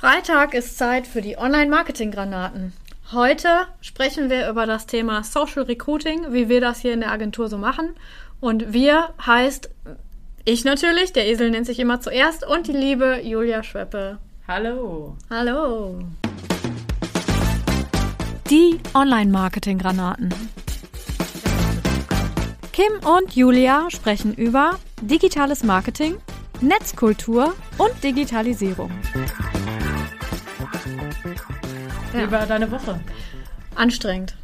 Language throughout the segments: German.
Freitag ist Zeit für die Online-Marketing-Granaten. Heute sprechen wir über das Thema Social Recruiting, wie wir das hier in der Agentur so machen. Und wir heißt ich natürlich, der Esel nennt sich immer zuerst, und die liebe Julia Schweppe. Hallo. Hallo. Die Online-Marketing-Granaten. Kim und Julia sprechen über digitales Marketing, Netzkultur und Digitalisierung. Wie ja. war deine Woche? Anstrengend.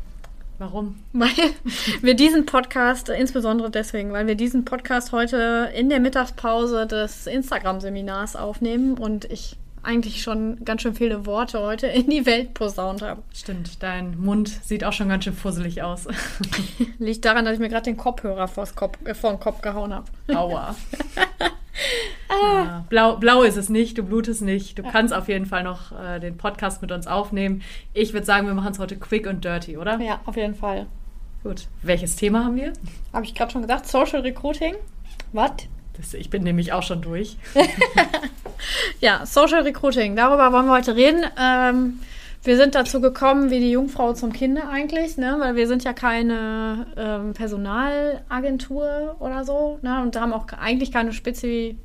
Warum? Weil wir diesen Podcast, insbesondere deswegen, weil wir diesen Podcast heute in der Mittagspause des Instagram-Seminars aufnehmen und ich eigentlich schon ganz schön viele Worte heute in die Welt posaunt habe. Stimmt, dein Mund sieht auch schon ganz schön fusselig aus. Liegt daran, dass ich mir gerade den Kopfhörer vors Kopf, äh, vor den Kopf gehauen habe. Aua. ah. blau, blau ist es nicht, du blutest nicht. Du kannst auf jeden Fall noch äh, den Podcast mit uns aufnehmen. Ich würde sagen, wir machen es heute quick und dirty, oder? Ja, auf jeden Fall. Gut. Welches Thema haben wir? Habe ich gerade schon gesagt, Social Recruiting. Was? ich bin nämlich auch schon durch. ja, Social Recruiting, darüber wollen wir heute reden. Ähm, wir sind dazu gekommen, wie die Jungfrau zum Kinde eigentlich, ne? weil wir sind ja keine ähm, Personalagentur oder so ne? und haben auch eigentlich keine Spezi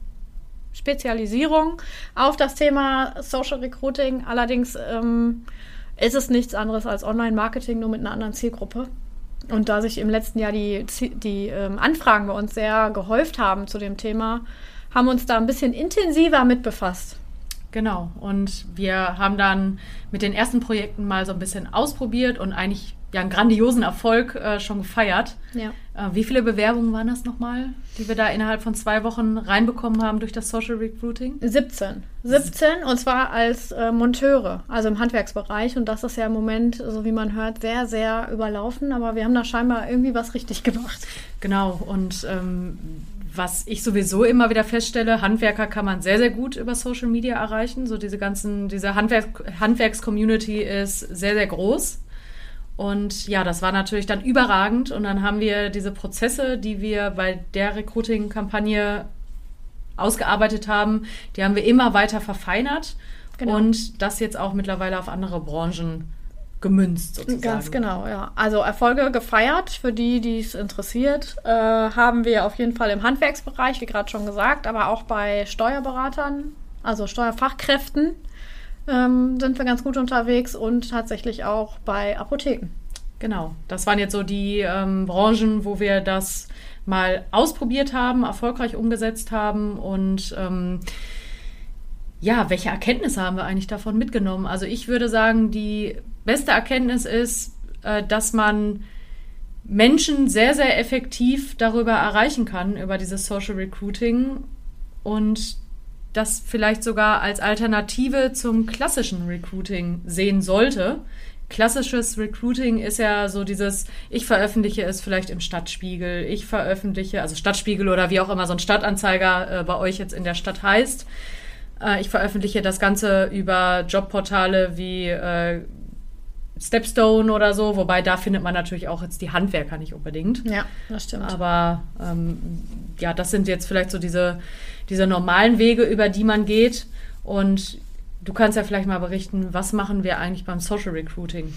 Spezialisierung auf das Thema Social Recruiting. Allerdings ähm, ist es nichts anderes als Online-Marketing, nur mit einer anderen Zielgruppe. Und da sich im letzten Jahr die, die ähm, Anfragen bei uns sehr gehäuft haben zu dem Thema, haben wir uns da ein bisschen intensiver mit befasst. Genau. Und wir haben dann mit den ersten Projekten mal so ein bisschen ausprobiert und eigentlich ja einen grandiosen Erfolg äh, schon gefeiert. Ja. Äh, wie viele Bewerbungen waren das nochmal, die wir da innerhalb von zwei Wochen reinbekommen haben durch das Social Recruiting? 17. 17 und zwar als äh, Monteure, also im Handwerksbereich. Und das ist ja im Moment, so wie man hört, sehr, sehr überlaufen. Aber wir haben da scheinbar irgendwie was richtig gemacht. Genau. Und ähm, was ich sowieso immer wieder feststelle, Handwerker kann man sehr, sehr gut über Social Media erreichen. So diese ganzen, diese Handwerk Handwerks-Community ist sehr, sehr groß. Und ja, das war natürlich dann überragend. Und dann haben wir diese Prozesse, die wir bei der Recruiting-Kampagne ausgearbeitet haben, die haben wir immer weiter verfeinert. Genau. Und das jetzt auch mittlerweile auf andere Branchen gemünzt sozusagen. Ganz genau, ja. Also Erfolge gefeiert für die, die es interessiert, äh, haben wir auf jeden Fall im Handwerksbereich, wie gerade schon gesagt, aber auch bei Steuerberatern, also Steuerfachkräften ähm, sind wir ganz gut unterwegs und tatsächlich auch bei Apotheken. Genau, das waren jetzt so die ähm, Branchen, wo wir das mal ausprobiert haben, erfolgreich umgesetzt haben und ähm, ja, welche Erkenntnisse haben wir eigentlich davon mitgenommen? Also ich würde sagen, die beste Erkenntnis ist, äh, dass man Menschen sehr, sehr effektiv darüber erreichen kann, über dieses Social Recruiting und das vielleicht sogar als Alternative zum klassischen Recruiting sehen sollte. Klassisches Recruiting ist ja so dieses, ich veröffentliche es vielleicht im Stadtspiegel, ich veröffentliche, also Stadtspiegel oder wie auch immer so ein Stadtanzeiger äh, bei euch jetzt in der Stadt heißt. Äh, ich veröffentliche das Ganze über Jobportale wie äh, Stepstone oder so, wobei da findet man natürlich auch jetzt die Handwerker nicht unbedingt. Ja, das stimmt. Aber ähm, ja, das sind jetzt vielleicht so diese, diese normalen Wege, über die man geht. Und du kannst ja vielleicht mal berichten, was machen wir eigentlich beim Social Recruiting?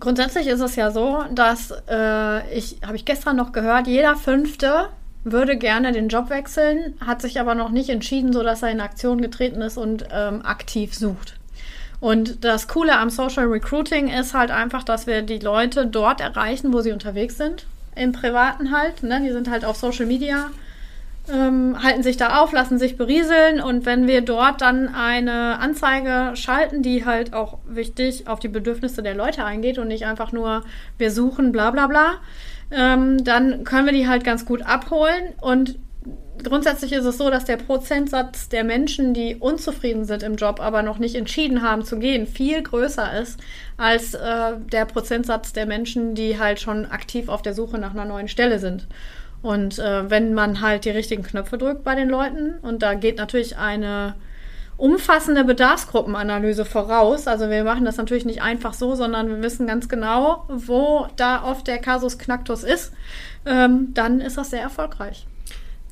Grundsätzlich ist es ja so, dass äh, ich, habe ich gestern noch gehört, jeder Fünfte würde gerne den Job wechseln, hat sich aber noch nicht entschieden, sodass er in Aktion getreten ist und ähm, aktiv sucht. Und das Coole am Social Recruiting ist halt einfach, dass wir die Leute dort erreichen, wo sie unterwegs sind. Im Privaten halt. Ne? Die sind halt auf Social Media, ähm, halten sich da auf, lassen sich berieseln. Und wenn wir dort dann eine Anzeige schalten, die halt auch wichtig auf die Bedürfnisse der Leute eingeht und nicht einfach nur, wir suchen, bla bla bla, ähm, dann können wir die halt ganz gut abholen. Und grundsätzlich ist es so, dass der Prozentsatz der Menschen, die unzufrieden sind im Job, aber noch nicht entschieden haben zu gehen, viel größer ist als äh, der Prozentsatz der Menschen, die halt schon aktiv auf der Suche nach einer neuen Stelle sind. Und äh, wenn man halt die richtigen Knöpfe drückt bei den Leuten, und da geht natürlich eine umfassende Bedarfsgruppenanalyse voraus. Also wir machen das natürlich nicht einfach so, sondern wir wissen ganz genau, wo da oft der Kasus Knacktus ist. Ähm, dann ist das sehr erfolgreich.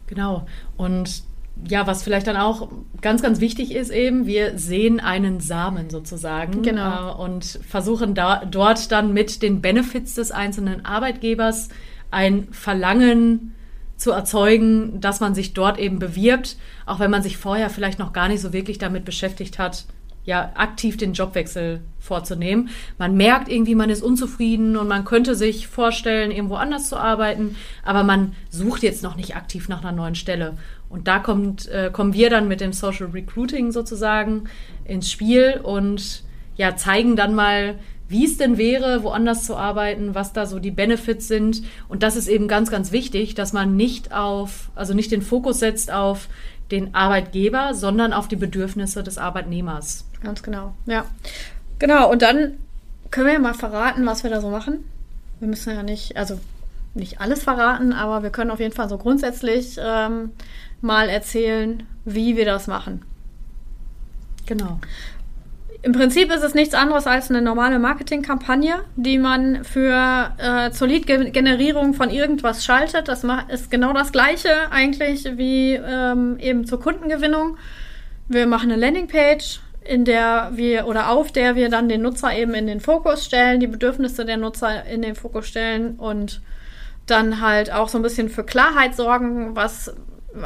Genau. Und ja, was vielleicht dann auch ganz, ganz wichtig ist, eben, wir sehen einen Samen sozusagen Genau. äh, und versuchen da, dort dann mit den Benefits des einzelnen Arbeitgebers ein Verlangen zu erzeugen, dass man sich dort eben bewirbt, auch wenn man sich vorher vielleicht noch gar nicht so wirklich damit beschäftigt hat, ja, aktiv den Jobwechsel vorzunehmen. Man merkt irgendwie, man ist unzufrieden und man könnte sich vorstellen, irgendwo anders zu arbeiten, aber man sucht jetzt noch nicht aktiv nach einer neuen Stelle. Und da kommt, äh, kommen wir dann mit dem Social Recruiting sozusagen ins Spiel und ja, zeigen dann mal, wie es denn wäre, woanders zu arbeiten, was da so die Benefits sind. Und das ist eben ganz, ganz wichtig, dass man nicht auf, also nicht den Fokus setzt auf den Arbeitgeber, sondern auf die Bedürfnisse des Arbeitnehmers. Ganz genau, ja. Genau, und dann können wir ja mal verraten, was wir da so machen. Wir müssen ja nicht, also nicht alles verraten, aber wir können auf jeden Fall so grundsätzlich ähm, mal erzählen, wie wir das machen. Genau. Im Prinzip ist es nichts anderes als eine normale Marketingkampagne, die man für äh, zur Lead-Generierung von irgendwas schaltet. Das ist genau das gleiche eigentlich wie ähm, eben zur Kundengewinnung. Wir machen eine Landingpage, in der wir oder auf der wir dann den Nutzer eben in den Fokus stellen, die Bedürfnisse der Nutzer in den Fokus stellen und dann halt auch so ein bisschen für Klarheit sorgen, was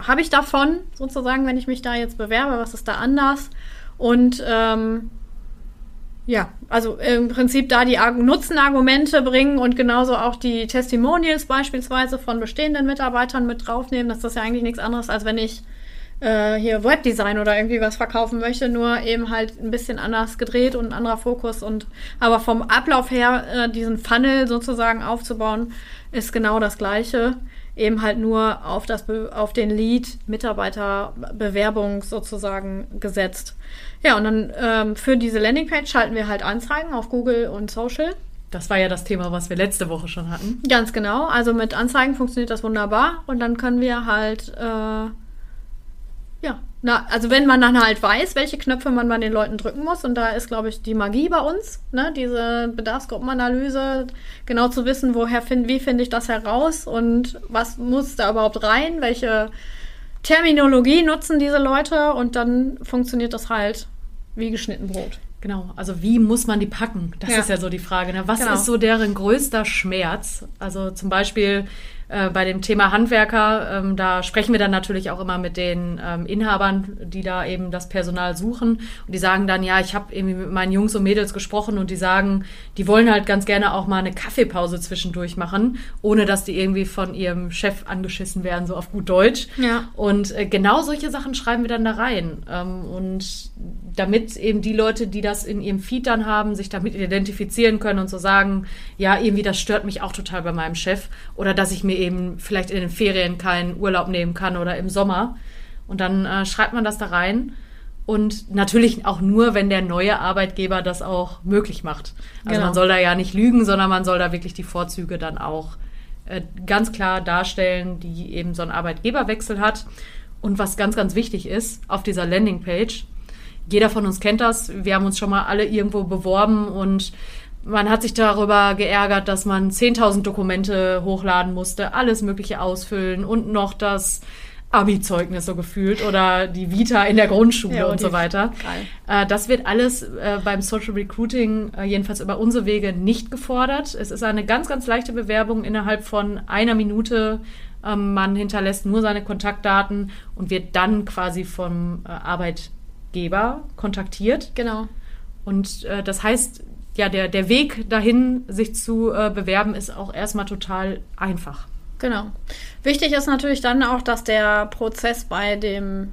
habe ich davon sozusagen, wenn ich mich da jetzt bewerbe, was ist da anders und ähm, ja, also im Prinzip da die Arg- Nutzenargumente bringen und genauso auch die Testimonials beispielsweise von bestehenden Mitarbeitern mit draufnehmen. Das ist ja eigentlich nichts anderes, als wenn ich äh, hier Webdesign oder irgendwie was verkaufen möchte, nur eben halt ein bisschen anders gedreht und ein anderer Fokus. Und aber vom Ablauf her, äh, diesen Funnel sozusagen aufzubauen, ist genau das gleiche. Eben halt nur auf, das, auf den Lead-Mitarbeiter-Bewerbung sozusagen gesetzt. Ja, und dann ähm, für diese Landingpage schalten wir halt Anzeigen auf Google und Social. Das war ja das Thema, was wir letzte Woche schon hatten. Ganz genau. Also mit Anzeigen funktioniert das wunderbar. Und dann können wir halt, äh, ja, na, also wenn man dann halt weiß, welche Knöpfe man bei den Leuten drücken muss, und da ist, glaube ich, die Magie bei uns, ne, diese Bedarfsgruppenanalyse, genau zu wissen, woher find, wie finde ich das heraus und was muss da überhaupt rein, welche Terminologie nutzen diese Leute und dann funktioniert das halt wie geschnitten Brot. Genau, also wie muss man die packen? Das Ja. ist ja so die Frage. Ne? Was Genau. ist so deren größter Schmerz? Also zum Beispiel äh, bei dem Thema Handwerker, ähm, da sprechen wir dann natürlich auch immer mit den ähm, Inhabern, die da eben das Personal suchen. Und die sagen dann, ja, ich habe irgendwie mit meinen Jungs und Mädels gesprochen und die sagen, die wollen halt ganz gerne auch mal eine Kaffeepause zwischendurch machen, ohne dass die irgendwie von ihrem Chef angeschissen werden, so auf gut Deutsch. Ja. Und äh, genau solche Sachen schreiben wir dann da rein. Ähm, und damit eben die Leute, die das in ihrem Feed dann haben, sich damit identifizieren können und so sagen, ja, irgendwie das stört mich auch total bei meinem Chef. Oder dass ich mir eben vielleicht in den Ferien keinen Urlaub nehmen kann oder im Sommer. Und dann äh, schreibt man das da rein. Und natürlich auch nur, wenn der neue Arbeitgeber das auch möglich macht. Also Genau. man soll da ja nicht lügen, sondern man soll da wirklich die Vorzüge dann auch äh, ganz klar darstellen, die eben so einen Arbeitgeberwechsel hat. Und was ganz, ganz wichtig ist, auf dieser Landingpage, jeder von uns kennt das, wir haben uns schon mal alle irgendwo beworben und man hat sich darüber geärgert, dass man 10.000 Dokumente hochladen musste, alles Mögliche ausfüllen und noch das Abi-Zeugnis so gefühlt oder die Vita in der Grundschule Ja, und so weiter. Geil. Äh, das wird alles äh, beim Social Recruiting, äh, jedenfalls über unsere Wege, nicht gefordert. Es ist eine ganz, ganz leichte Bewerbung innerhalb von einer Minute. Ähm, man hinterlässt nur seine Kontaktdaten und wird dann quasi vom Arbeitgeber kontaktiert. Genau. Und das heißt, ja, der, der Weg dahin, sich zu äh, bewerben, ist auch erstmal total einfach. Genau. Wichtig ist natürlich dann auch, dass der Prozess bei dem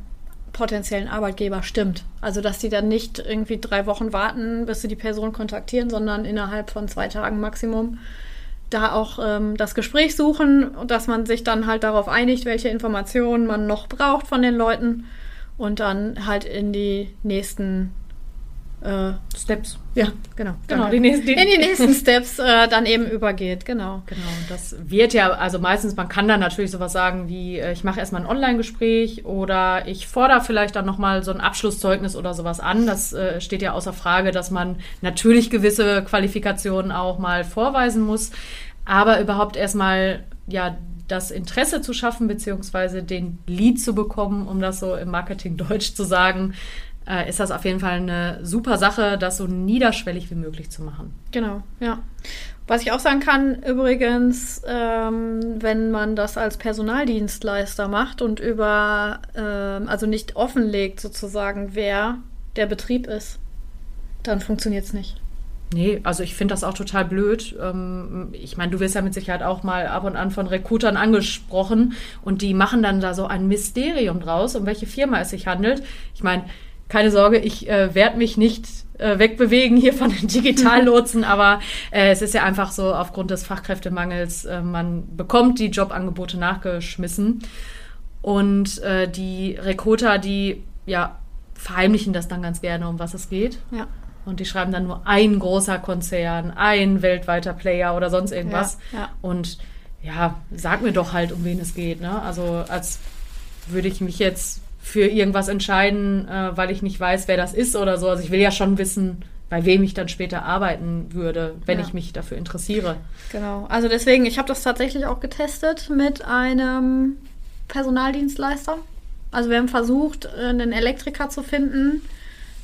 potenziellen Arbeitgeber stimmt. Also, dass die dann nicht irgendwie drei Wochen warten, bis sie die Person kontaktieren, sondern innerhalb von zwei Tagen Maximum da auch ähm, das Gespräch suchen und dass man sich dann halt darauf einigt, welche Informationen man noch braucht von den Leuten und dann halt in die nächsten äh, Steps. ja, genau. Genau, die nächsten- die- in die nächsten Steps äh, dann eben übergeht, genau. Genau, das wird ja, also meistens, man kann dann natürlich sowas sagen wie, äh, ich mache erstmal ein Online-Gespräch oder ich fordere vielleicht dann nochmal so ein Abschlusszeugnis oder sowas an. Das äh, steht ja außer Frage, dass man natürlich gewisse Qualifikationen auch mal vorweisen muss. Aber überhaupt erstmal, ja, das Interesse zu schaffen, beziehungsweise den Lead zu bekommen, um das so im Marketing-Deutsch zu sagen, äh, ist das auf jeden Fall eine super Sache, das so niederschwellig wie möglich zu machen. Genau, ja. Was ich auch sagen kann, übrigens, ähm, wenn man das als Personaldienstleister macht und über, ähm, also nicht offenlegt sozusagen, wer der Betrieb ist, dann funktioniert es nicht. Nee, also ich finde das auch total blöd. Ähm, ich meine, du wirst ja mit Sicherheit auch mal ab und an von Rekrutern angesprochen und die machen dann da so ein Mysterium draus, um welche Firma es sich handelt. Ich meine, keine Sorge, ich äh, werde mich nicht äh, wegbewegen hier von den Digitallotsen, aber äh, es ist ja einfach so aufgrund des Fachkräftemangels, äh, man bekommt die Jobangebote nachgeschmissen und äh, die Rekruter, die ja verheimlichen das dann ganz gerne, um was es geht. Ja. Und die schreiben dann nur ein großer Konzern, ein weltweiter Player oder sonst irgendwas. Ja, ja. Und ja, sag mir doch halt, um wen es geht. Ne? Also als würde ich mich jetzt für irgendwas entscheiden, äh, weil ich nicht weiß, wer das ist oder so. Also ich will ja schon wissen, bei wem ich dann später arbeiten würde, wenn ja. ich mich dafür interessiere. Genau. Also deswegen, ich habe das tatsächlich auch getestet mit einem Personaldienstleister. Also wir haben versucht, einen Elektriker zu finden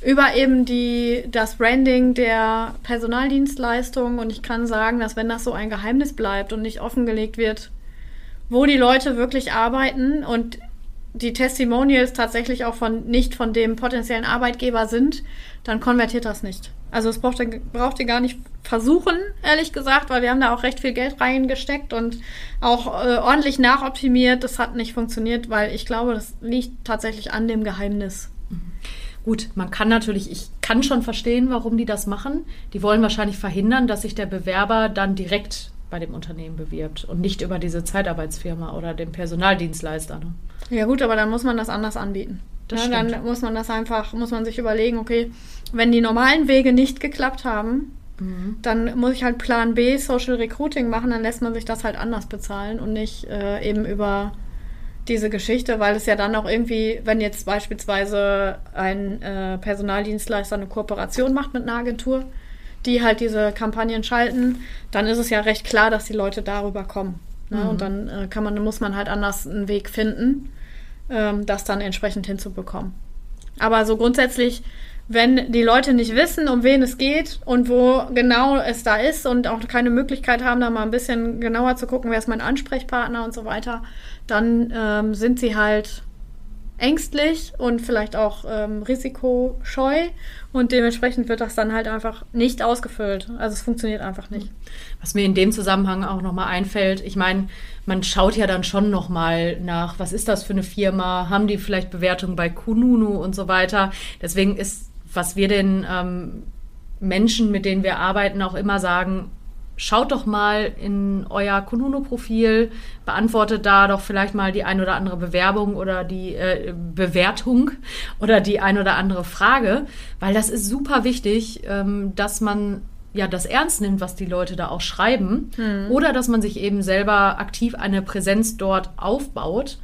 über eben die, das Branding der Personaldienstleistung. Und ich kann sagen, dass wenn das so ein Geheimnis bleibt und nicht offengelegt wird, wo die Leute wirklich arbeiten und die Testimonials tatsächlich auch von nicht von dem potenziellen Arbeitgeber sind, dann konvertiert das nicht. Also es braucht, braucht ihr gar nicht versuchen, ehrlich gesagt, weil wir haben da auch recht viel Geld reingesteckt und auch äh, ordentlich nachoptimiert. Das hat nicht funktioniert, weil ich glaube, das liegt tatsächlich an dem Geheimnis. Gut, man kann natürlich, ich kann schon verstehen, warum die das machen. Die wollen wahrscheinlich verhindern, dass sich der Bewerber dann direkt bei dem Unternehmen bewirbt und nicht über diese Zeitarbeitsfirma oder den Personaldienstleister. Ne? Ja gut, aber dann muss man das anders anbieten. Ja, dann muss man das einfach, muss man sich überlegen, okay, wenn die normalen Wege nicht geklappt haben, mhm. dann muss ich halt Plan B Social Recruiting machen, dann lässt man sich das halt anders bezahlen und nicht äh, eben über diese Geschichte, weil es ja dann auch irgendwie, wenn jetzt beispielsweise ein äh, Personaldienstleister eine Kooperation macht mit einer Agentur, die halt diese Kampagnen schalten, dann ist es ja recht klar, dass die Leute darüber kommen. Ne? Mhm. Und dann äh, kann man, muss man halt anders einen Weg finden, ähm, das dann entsprechend hinzubekommen. Aber so grundsätzlich, wenn die Leute nicht wissen, um wen es geht und wo genau es da ist und auch keine Möglichkeit haben, da mal ein bisschen genauer zu gucken, wer ist mein Ansprechpartner und so weiter, dann ähm, sind sie halt ängstlich und vielleicht auch ähm, risikoscheu und dementsprechend wird das dann halt einfach nicht ausgefüllt. Also es funktioniert einfach nicht. Was mir in dem Zusammenhang auch nochmal einfällt, ich meine, man schaut ja dann schon nochmal nach, was ist das für eine Firma, haben die vielleicht Bewertungen bei Kununu und so weiter. Deswegen ist, was wir den ähm, Menschen, mit denen wir arbeiten, auch immer sagen, schaut doch mal in euer Konuno-Profil, beantwortet da doch vielleicht mal die ein oder andere Bewerbung oder die äh, Bewertung oder die ein oder andere Frage, weil das ist super wichtig, ähm, dass man ja das ernst nimmt, was die Leute da auch schreiben mhm. oder dass man sich eben selber aktiv eine Präsenz dort aufbaut,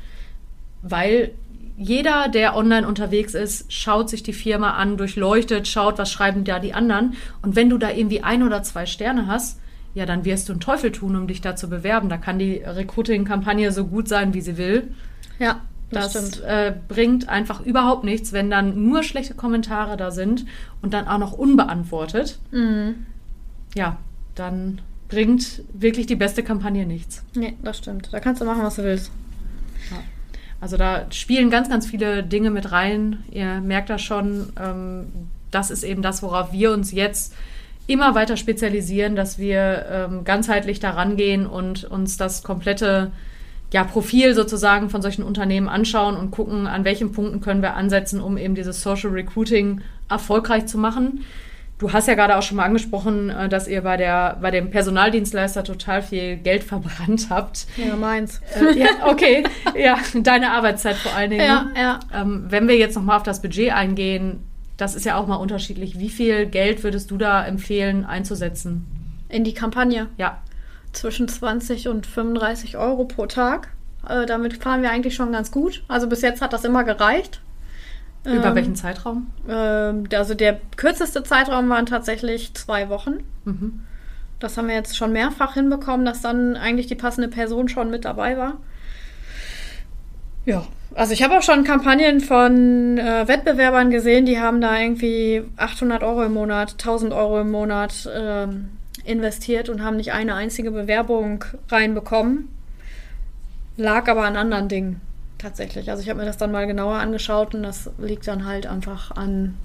weil jeder, der online unterwegs ist, schaut sich die Firma an, durchleuchtet, schaut, was schreiben da die anderen. Und wenn du da irgendwie ein oder zwei Sterne hast, ja, dann wirst du einen Teufel tun, um dich da zu bewerben. Da kann die Recruiting-Kampagne so gut sein, wie sie will. Ja, das, das äh, bringt einfach überhaupt nichts, wenn dann nur schlechte Kommentare da sind und dann auch noch unbeantwortet. Mhm. Ja, dann bringt wirklich die beste Kampagne nichts. Nee, das stimmt. Da kannst du machen, was du willst. Ja. Also da spielen ganz, ganz viele Dinge mit rein. Ihr merkt das schon. Ähm, das ist eben das, worauf wir uns jetzt immer weiter spezialisieren, dass wir ähm, ganzheitlich daran gehen und uns das komplette ja, Profil sozusagen von solchen Unternehmen anschauen und gucken, an welchen Punkten können wir ansetzen, um eben dieses Social Recruiting erfolgreich zu machen. Du hast ja gerade auch schon mal angesprochen, äh, dass ihr bei, der, bei dem Personaldienstleister total viel Geld verbrannt habt. Ja, meins. Äh, ja, okay, ja, deine Arbeitszeit vor allen Dingen. Ja, ja. Ähm, wenn wir jetzt nochmal auf das Budget eingehen, das ist ja auch mal unterschiedlich. Wie viel Geld würdest du da empfehlen einzusetzen? In die Kampagne? Ja. Zwischen 20 und 35 Euro pro Tag. Äh, damit fahren wir eigentlich schon ganz gut. Also bis jetzt hat das immer gereicht. Über ähm, welchen Zeitraum? Ähm, also der kürzeste Zeitraum waren tatsächlich zwei Wochen. Mhm. Das haben wir jetzt schon mehrfach hinbekommen, dass dann eigentlich die passende Person schon mit dabei war. Ja, also ich habe auch schon Kampagnen von äh, Wettbewerbern gesehen, die haben da irgendwie 800 Euro im Monat, 1000 Euro im Monat ähm, investiert und haben nicht eine einzige Bewerbung reinbekommen. Lag aber an anderen Dingen tatsächlich. Also ich habe mir das dann mal genauer angeschaut und das liegt dann halt einfach an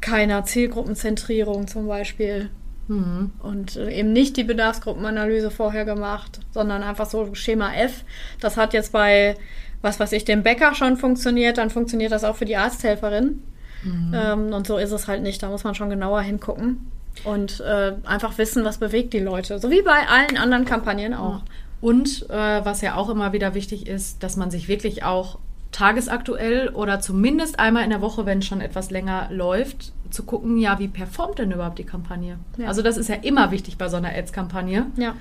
keiner Zielgruppenzentrierung zum Beispiel. Mhm. Und äh, eben nicht die Bedarfsgruppenanalyse vorher gemacht, sondern einfach so Schema F. Das hat jetzt bei, was weiß ich, dem Bäcker schon funktioniert, dann funktioniert das auch für die Arzthelferin. Mhm. Ähm, und so ist es halt nicht. Da muss man schon genauer hingucken und äh, einfach wissen, was bewegt die Leute. So wie bei allen anderen Kampagnen auch. Und äh, was ja auch immer wieder wichtig ist, dass man sich wirklich auch tagesaktuell oder zumindest einmal in der Woche, wenn es schon etwas länger läuft, zu gucken, ja, wie performt denn überhaupt die Kampagne? Ja. Also das ist ja immer wichtig bei so einer Ads-Kampagne. Ja.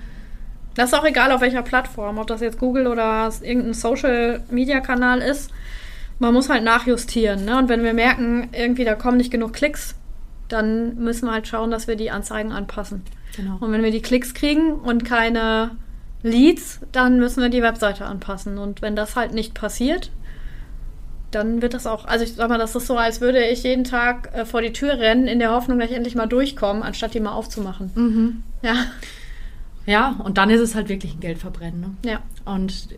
Das ist auch egal, auf welcher Plattform, ob das jetzt Google oder irgendein Social-Media-Kanal ist. Man muss halt nachjustieren. Ne? Und wenn wir merken, irgendwie da kommen nicht genug Klicks, dann müssen wir halt schauen, dass wir die Anzeigen anpassen. Genau. Und wenn wir die Klicks kriegen und keine Leads, dann müssen wir die Webseite anpassen. Und wenn das halt nicht passiert, dann wird das auch, also ich sag mal, das ist so, als würde ich jeden Tag äh, vor die Tür rennen, in der Hoffnung, dass ich endlich mal durchkomme, anstatt die mal aufzumachen. Mhm. Ja. Ja, und dann ist es halt wirklich ein Geldverbrennen. Ne? Ja. Und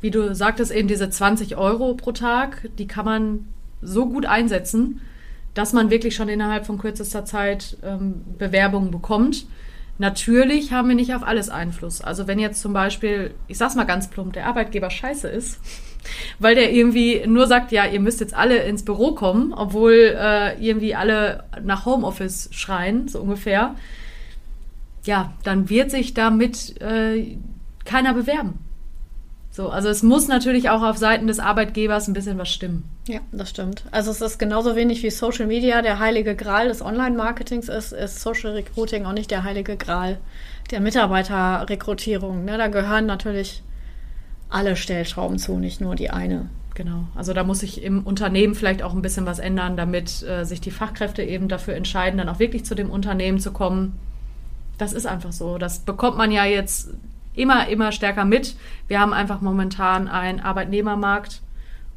wie du sagtest, eben diese 20 Euro pro Tag, die kann man so gut einsetzen, dass man wirklich schon innerhalb von kürzester Zeit ähm, Bewerbungen bekommt. Natürlich haben wir nicht auf alles Einfluss. Also wenn jetzt zum Beispiel, ich sag's mal ganz plump, der Arbeitgeber scheiße ist, weil der irgendwie nur sagt, ja, ihr müsst jetzt alle ins Büro kommen, obwohl äh, irgendwie alle nach Homeoffice schreien, so ungefähr, ja, dann wird sich damit äh, keiner bewerben. So, also es muss natürlich auch auf Seiten des Arbeitgebers ein bisschen was stimmen. Ja, das stimmt. Also es ist genauso wenig wie Social Media der heilige Gral des Online-Marketings ist, ist Social Recruiting auch nicht der heilige Gral der Mitarbeiterrekrutierung. Ne? Da gehören natürlich alle Stellschrauben zu, nicht nur die eine. Genau. Also da muss sich im Unternehmen vielleicht auch ein bisschen was ändern, damit äh, sich die Fachkräfte eben dafür entscheiden, dann auch wirklich zu dem Unternehmen zu kommen. Das ist einfach so. Das bekommt man ja jetzt immer, immer stärker mit. Wir haben einfach momentan einen Arbeitnehmermarkt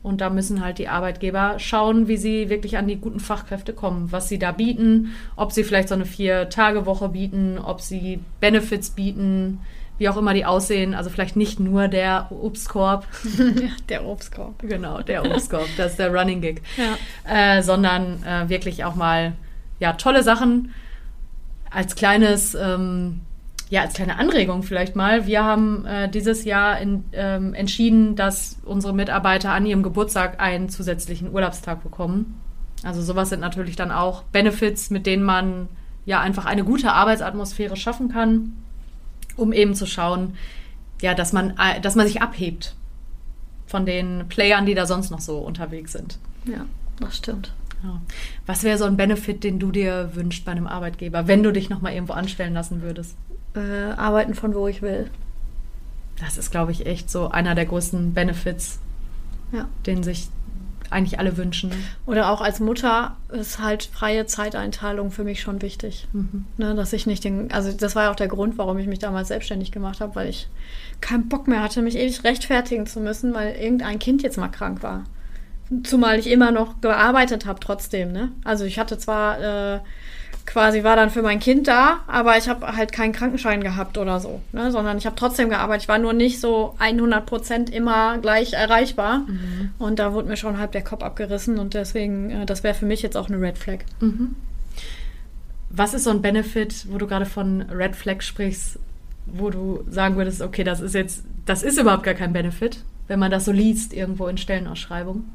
und da müssen halt die Arbeitgeber schauen, wie sie wirklich an die guten Fachkräfte kommen, was sie da bieten, ob sie vielleicht so eine Vier-Tage-Woche bieten, ob sie Benefits bieten, wie auch immer die aussehen. Also vielleicht nicht nur der Obstkorb. der Obstkorb. Genau, der Obstkorb. das ist der Running Gig. Ja. Äh, sondern äh, wirklich auch mal ja, tolle Sachen als kleines ähm, ja, als kleine Anregung vielleicht mal. Wir haben äh, dieses Jahr in, ähm, entschieden, dass unsere Mitarbeiter an ihrem Geburtstag einen zusätzlichen Urlaubstag bekommen. Also sowas sind natürlich dann auch Benefits, mit denen man ja einfach eine gute Arbeitsatmosphäre schaffen kann, um eben zu schauen, ja, dass man, äh, dass man sich abhebt von den Playern, die da sonst noch so unterwegs sind. Ja, das stimmt. Ja. Was wäre so ein Benefit, den du dir wünschst bei einem Arbeitgeber, wenn du dich nochmal irgendwo anstellen lassen würdest? äh, arbeiten von wo ich will. Das ist, glaube ich, echt so einer der größten Benefits, ja. den sich eigentlich alle wünschen. Oder auch als Mutter ist halt freie Zeiteinteilung für mich schon wichtig. Mhm. Ne, dass ich nicht den, also das war ja auch der Grund, warum ich mich damals selbstständig gemacht habe, weil ich keinen Bock mehr hatte, mich ewig rechtfertigen zu müssen, weil irgendein Kind jetzt mal krank war. Zumal ich immer noch gearbeitet habe trotzdem. Ne? Also ich hatte zwar äh, quasi war dann für mein Kind da, aber ich habe halt keinen Krankenschein gehabt oder so, ne? sondern ich habe trotzdem gearbeitet. Ich war nur nicht so 100 Prozent immer gleich erreichbar mhm. und da wurde mir schon halb der Kopf abgerissen und deswegen, äh, das wäre für mich jetzt auch eine Red Flag. Mhm. Was ist so ein Benefit, wo du gerade von Red Flag sprichst, wo du sagen würdest, okay, das ist jetzt, das ist überhaupt gar kein Benefit, wenn man das so liest irgendwo in Stellenausschreibungen?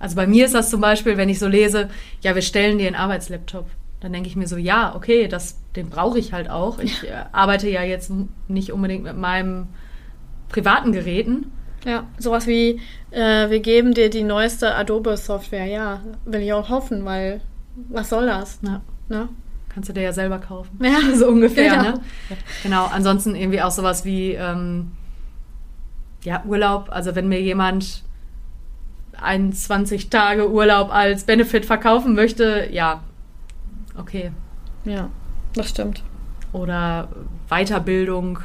Also bei mir ist das zum Beispiel, wenn ich so lese, ja, wir stellen dir einen Arbeitslaptop dann denke ich mir so, ja, okay, das, den brauche ich halt auch. Ich äh, arbeite ja jetzt nicht unbedingt mit meinem privaten Geräten. Ja, sowas wie, äh, wir geben dir die neueste Adobe-Software. Ja, will ich auch hoffen, weil was soll das? Ja. Ne? Kannst du dir ja selber kaufen. Ja, so ungefähr. Genau. Ne? genau. Ansonsten irgendwie auch sowas wie ähm, ja, Urlaub. Also wenn mir jemand 21 Tage Urlaub als Benefit verkaufen möchte, ja, okay. Ja, das stimmt. oder Weiterbildung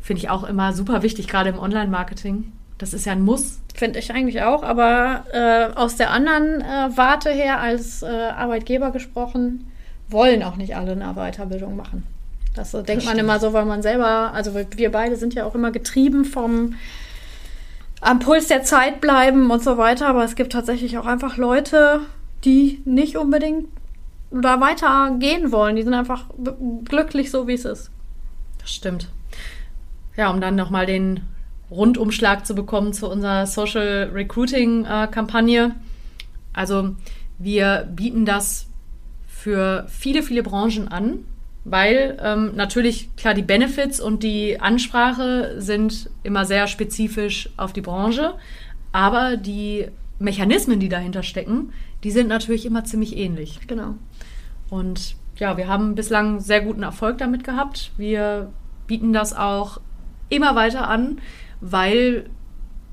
finde ich auch immer super wichtig, gerade im Online-Marketing. Das ist ja ein Muss. Finde ich eigentlich auch, aber äh, aus der anderen äh, Warte her als äh, Arbeitgeber gesprochen, wollen auch nicht alle eine Weiterbildung machen. Das so denkt man immer so, weil man selber, also wir beide sind ja auch immer getrieben vom am Puls der Zeit bleiben und so weiter, aber es gibt tatsächlich auch einfach Leute, die nicht unbedingt da weiter gehen wollen. Die sind einfach glücklich so, wie es ist. Das stimmt. Ja, um dann nochmal den Rundumschlag zu bekommen zu unserer Social Recruiting äh, Kampagne. Also wir bieten das für viele, viele Branchen an, weil ähm, natürlich klar die Benefits und die Ansprache sind immer sehr spezifisch auf die Branche, aber die Mechanismen, die dahinter stecken, die sind natürlich immer ziemlich ähnlich. Genau. Und ja, wir haben bislang sehr guten Erfolg damit gehabt. Wir bieten das auch immer weiter an, weil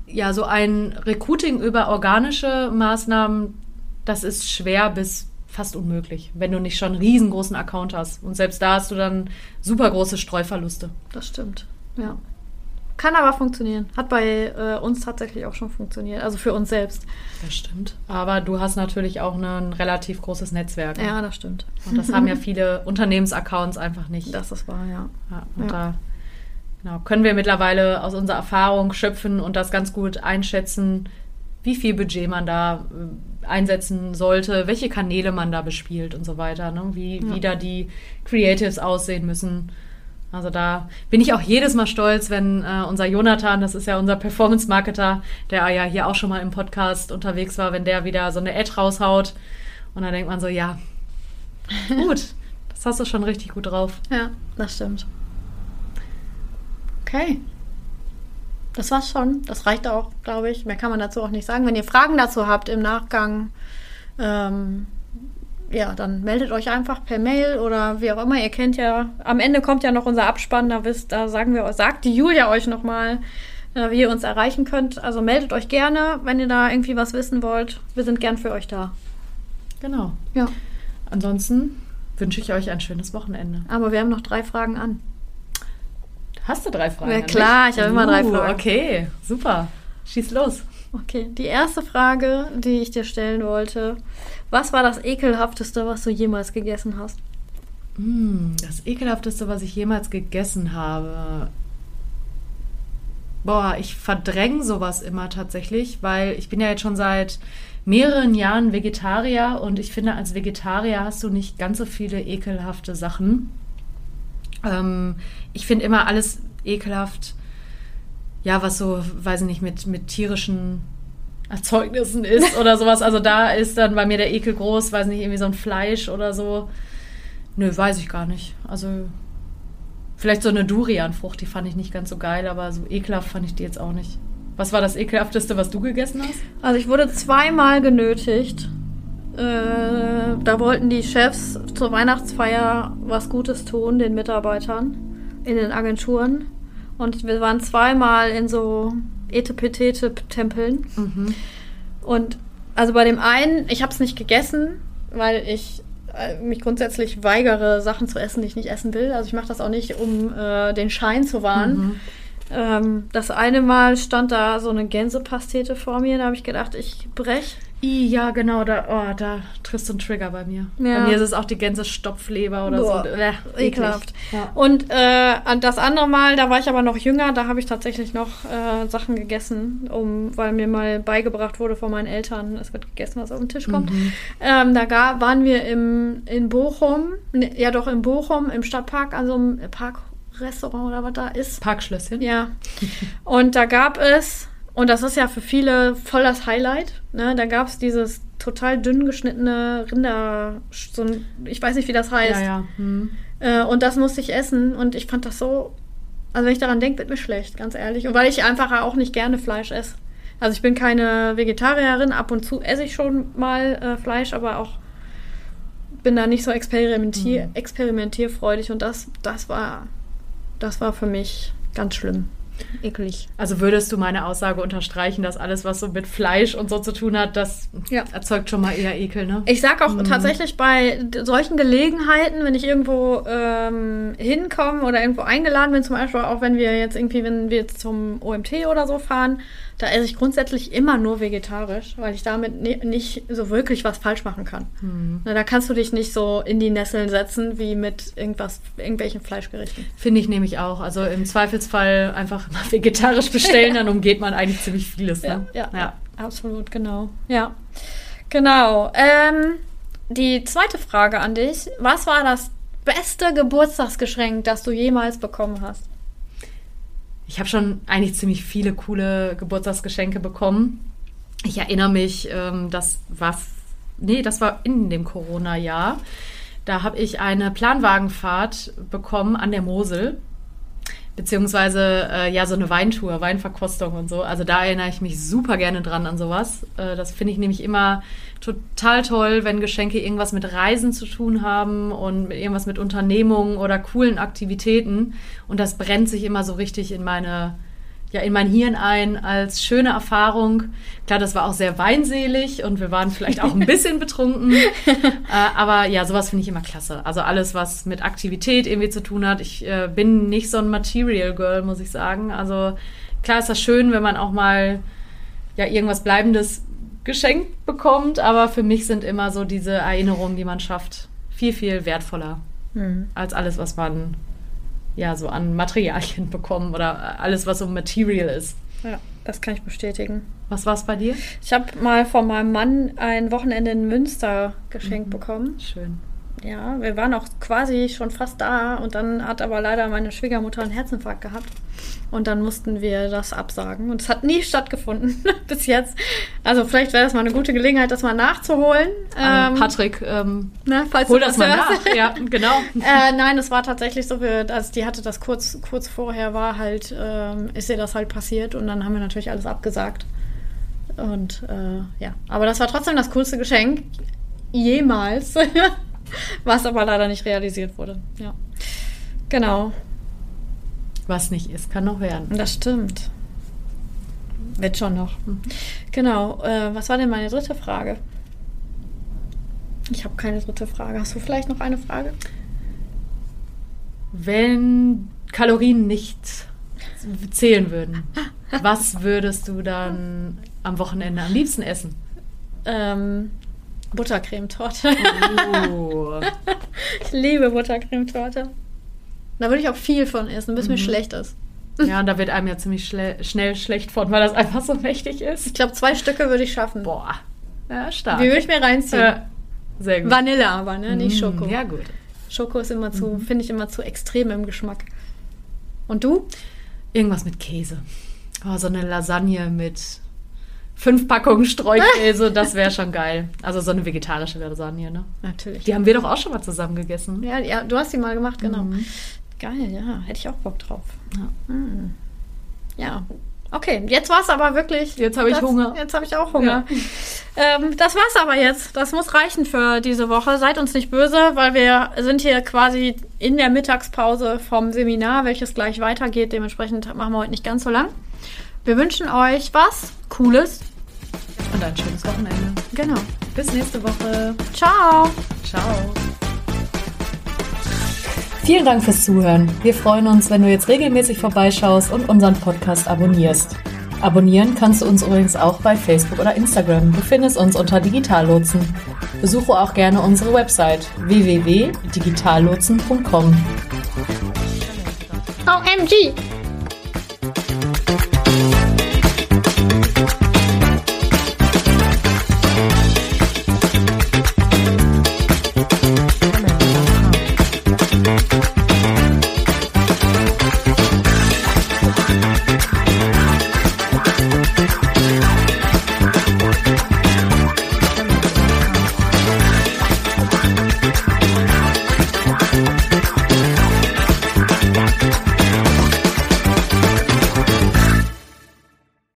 ja so ein Recruiting über organische Maßnahmen, das ist schwer bis fast unmöglich, wenn du nicht schon einen riesengroßen Account hast. Und selbst da hast du dann super große Streuverluste. Das stimmt, ja. Kann aber funktionieren. Hat bei äh, uns tatsächlich auch schon funktioniert. Also für uns selbst. Das stimmt. Aber du hast natürlich auch ein relativ großes Netzwerk. Ne? Ja, das stimmt. Und das haben ja viele Unternehmensaccounts einfach nicht. Das ist wahr, ja. ja und ja. da genau, können wir mittlerweile aus unserer Erfahrung schöpfen und das ganz gut einschätzen, wie viel Budget man da äh, einsetzen sollte, welche Kanäle man da bespielt und so weiter, ne? wie, ja. wie da die Creatives aussehen müssen. Also da bin ich auch jedes Mal stolz, wenn äh, unser Jonathan, das ist ja unser Performance-Marketer, der ja hier auch schon mal im Podcast unterwegs war, wenn der wieder so eine Ad raushaut. Und dann denkt man so, ja, gut, das hast du schon richtig gut drauf. Ja, das stimmt. Okay. Das war's schon. Das reicht auch, glaube ich. Mehr kann man dazu auch nicht sagen. Wenn ihr Fragen dazu habt im Nachgang, ähm, ja, dann meldet euch einfach per Mail oder wie auch immer. Ihr kennt ja, am Ende kommt ja noch unser Abspann, da wisst, da sagen wir, sagt die Julia euch nochmal, äh, wie ihr uns erreichen könnt. Also meldet euch gerne, wenn ihr da irgendwie was wissen wollt. Wir sind gern für euch da. Genau. Ja. Ansonsten wünsche ich euch ein schönes Wochenende. Aber wir haben noch drei Fragen an. Hast du drei Fragen? Ja, klar, ich habe uh, immer drei uh, Fragen. Okay, super. Schieß los. Okay, die erste Frage, die ich dir stellen wollte. Was war das ekelhafteste, was du jemals gegessen hast? Mm, das ekelhafteste, was ich jemals gegessen habe. Boah, ich verdränge sowas immer tatsächlich, weil ich bin ja jetzt schon seit mehreren Jahren Vegetarier und ich finde, als Vegetarier hast du nicht ganz so viele ekelhafte Sachen. Ähm, ich finde immer alles ekelhaft, ja, was so, weiß ich nicht, mit, mit tierischen Erzeugnissen ist oder sowas. Also da ist dann bei mir der Ekel groß, weiß nicht, irgendwie so ein Fleisch oder so. Nö, weiß ich gar nicht. Also vielleicht so eine Durianfrucht, die fand ich nicht ganz so geil, aber so ekelhaft fand ich die jetzt auch nicht. Was war das ekelhafteste, was du gegessen hast? Also ich wurde zweimal genötigt. Äh, da wollten die Chefs zur Weihnachtsfeier was Gutes tun, den Mitarbeitern in den Agenturen. Und wir waren zweimal in so Etepetete-Tempeln. Mhm. Und also bei dem einen, ich habe es nicht gegessen, weil ich äh, mich grundsätzlich weigere, Sachen zu essen, die ich nicht essen will. Also ich mache das auch nicht, um äh, den Schein zu wahren. Mhm. Ähm, das eine Mal stand da so eine Gänsepastete vor mir, da habe ich gedacht, ich brech I, ja, genau, da, oh, da triffst du einen Trigger bei mir. Ja. Bei mir ist es auch die Gänsestopfleber oder Boah, so. Äh, ekelhaft. Ja. Und äh, das andere Mal, da war ich aber noch jünger, da habe ich tatsächlich noch äh, Sachen gegessen, um, weil mir mal beigebracht wurde von meinen Eltern, es wird gegessen, was auf den Tisch kommt. Mhm. Ähm, da gar, waren wir im, in Bochum, ne, ja doch in Bochum, im Stadtpark, also im Parkrestaurant oder was da ist. Parkschlösschen? Ja. Und da gab es und das ist ja für viele voll das Highlight. Ne? Da gab es dieses total dünn geschnittene Rinder, so ein, ich weiß nicht, wie das heißt. Ja, ja. Hm. Äh, und das musste ich essen und ich fand das so, also wenn ich daran denke, wird mir schlecht, ganz ehrlich. Und weil ich einfach auch nicht gerne Fleisch esse. Also ich bin keine Vegetarierin, ab und zu esse ich schon mal äh, Fleisch, aber auch bin da nicht so experimentier hm. experimentierfreudig und das, das war, das war für mich ganz schlimm. Eklig. Also würdest du meine Aussage unterstreichen, dass alles, was so mit Fleisch und so zu tun hat, das Ja. erzeugt schon mal eher Ekel, ne? Ich sag auch tatsächlich bei solchen Gelegenheiten, wenn ich irgendwo ähm, hinkomme oder irgendwo eingeladen bin, zum Beispiel auch wenn wir jetzt irgendwie, wenn wir jetzt zum OMT oder so fahren, da esse ich grundsätzlich immer nur vegetarisch, weil ich damit ni nicht so wirklich was falsch machen kann. Na, da kannst du dich nicht so in die Nesseln setzen wie mit irgendwas, irgendwelchen Fleischgerichten. Finde ich nämlich auch. Also im Zweifelsfall einfach mal vegetarisch bestellen, dann umgeht man eigentlich ziemlich vieles. Ne? Ja, ja, absolut, genau. Ja, genau. Ähm, die zweite Frage an dich. Was war das beste Geburtstagsgeschenk, das du jemals bekommen hast? Ich habe schon eigentlich ziemlich viele coole Geburtstagsgeschenke bekommen. Ich erinnere mich, ähm, das war, nee, das war in dem Corona-Jahr. Da habe ich eine Planwagenfahrt bekommen an der Mosel. Beziehungsweise äh, ja so eine Weintour, Weinverkostung und so. Also da erinnere ich mich super gerne dran an sowas. Äh, das finde ich nämlich immer total toll, wenn Geschenke irgendwas mit Reisen zu tun haben und mit irgendwas mit Unternehmungen oder coolen Aktivitäten. Und das brennt sich immer so richtig in meine, ja, in mein Hirn ein als schöne Erfahrung. Klar, das war auch sehr weinselig und wir waren vielleicht auch ein bisschen betrunken. äh, aber ja, sowas finde ich immer klasse. Also alles, was mit Aktivität irgendwie zu tun hat. Ich äh, bin nicht so ein Material Girl, muss ich sagen. Also klar ist das schön, wenn man auch mal ja irgendwas Bleibendes geschenkt bekommt, aber für mich sind immer so diese Erinnerungen, die man schafft, viel, viel wertvoller als alles, was man ja so an Materialien bekommt oder alles, was so Material ist. Ja, das kann ich bestätigen. Was war es bei dir? Ich habe mal von meinem Mann ein Wochenende in Münster geschenkt bekommen. Schön. Ja, wir waren auch quasi schon fast da und dann hat aber leider meine Schwiegermutter einen Herzinfarkt gehabt und dann mussten wir das absagen und es hat nie stattgefunden bis jetzt. Also vielleicht wäre das mal eine gute Gelegenheit, das mal nachzuholen. Ähm, Ähm, Patrick, ähm, ne, falls hol du das mal hörst. nach. Ja, genau. Äh, nein, es war tatsächlich so, wir, also die hatte das kurz, kurz vorher, war halt, ähm, ist ihr das halt passiert und dann haben wir natürlich alles abgesagt. Und äh, ja, aber das war trotzdem das coolste Geschenk jemals, was aber leider nicht realisiert wurde. Ja, genau, Was nicht ist, kann noch werden. das stimmt. Wird schon noch. Genau, äh, was war denn meine dritte Frage? Ich habe keine dritte Frage. Hast du vielleicht noch eine Frage? Wenn Kalorien nicht zählen würden, was würdest du dann am Wochenende am liebsten essen? Ähm, Buttercremetorte. Oh. Ich liebe Buttercremetorte. Da würde ich auch viel von essen, bis mir schlecht ist. Ja, und da wird einem ja ziemlich schle schnell schlecht von, weil das einfach so mächtig ist. Ich glaube, zwei Stücke würde ich schaffen. Boah. Ja, stark. Die würde ich mir reinziehen. Ja, sehr gut. Vanille aber, ne? Nicht Mm, Schoko. Ja, gut. Schoko ist immer zu, finde ich immer zu extrem im Geschmack. Und du? Irgendwas mit Käse. Oh, so eine Lasagne mit fünf Packungen Streukäse, das wäre schon geil. Also so eine vegetarische Lasagne, ne? Natürlich. Die haben wir doch auch schon mal zusammen gegessen. Ja, ja, du hast die mal gemacht, genau. Geil, ja. Hätte ich auch Bock drauf. Ja. Mm. Ja. Okay, jetzt war es aber wirklich. Jetzt habe ich das, Hunger. Jetzt habe ich auch Hunger. Ähm, das war's aber jetzt. Das muss reichen für diese Woche. Seid uns nicht böse, weil wir sind hier quasi in der Mittagspause vom Seminar, welches gleich weitergeht. Dementsprechend machen wir heute nicht ganz so lang. Wir wünschen euch was Cooles. Und ein schönes Wochenende. Genau. Bis nächste Woche. Ciao. Ciao. Vielen Dank fürs Zuhören. Wir freuen uns, wenn du jetzt regelmäßig vorbeischaust und unseren Podcast abonnierst. Abonnieren kannst du uns übrigens auch bei Facebook oder Instagram. Du findest uns unter Digitallotsen. Besuche auch gerne unsere Website www.digitallotsen.com. OMG.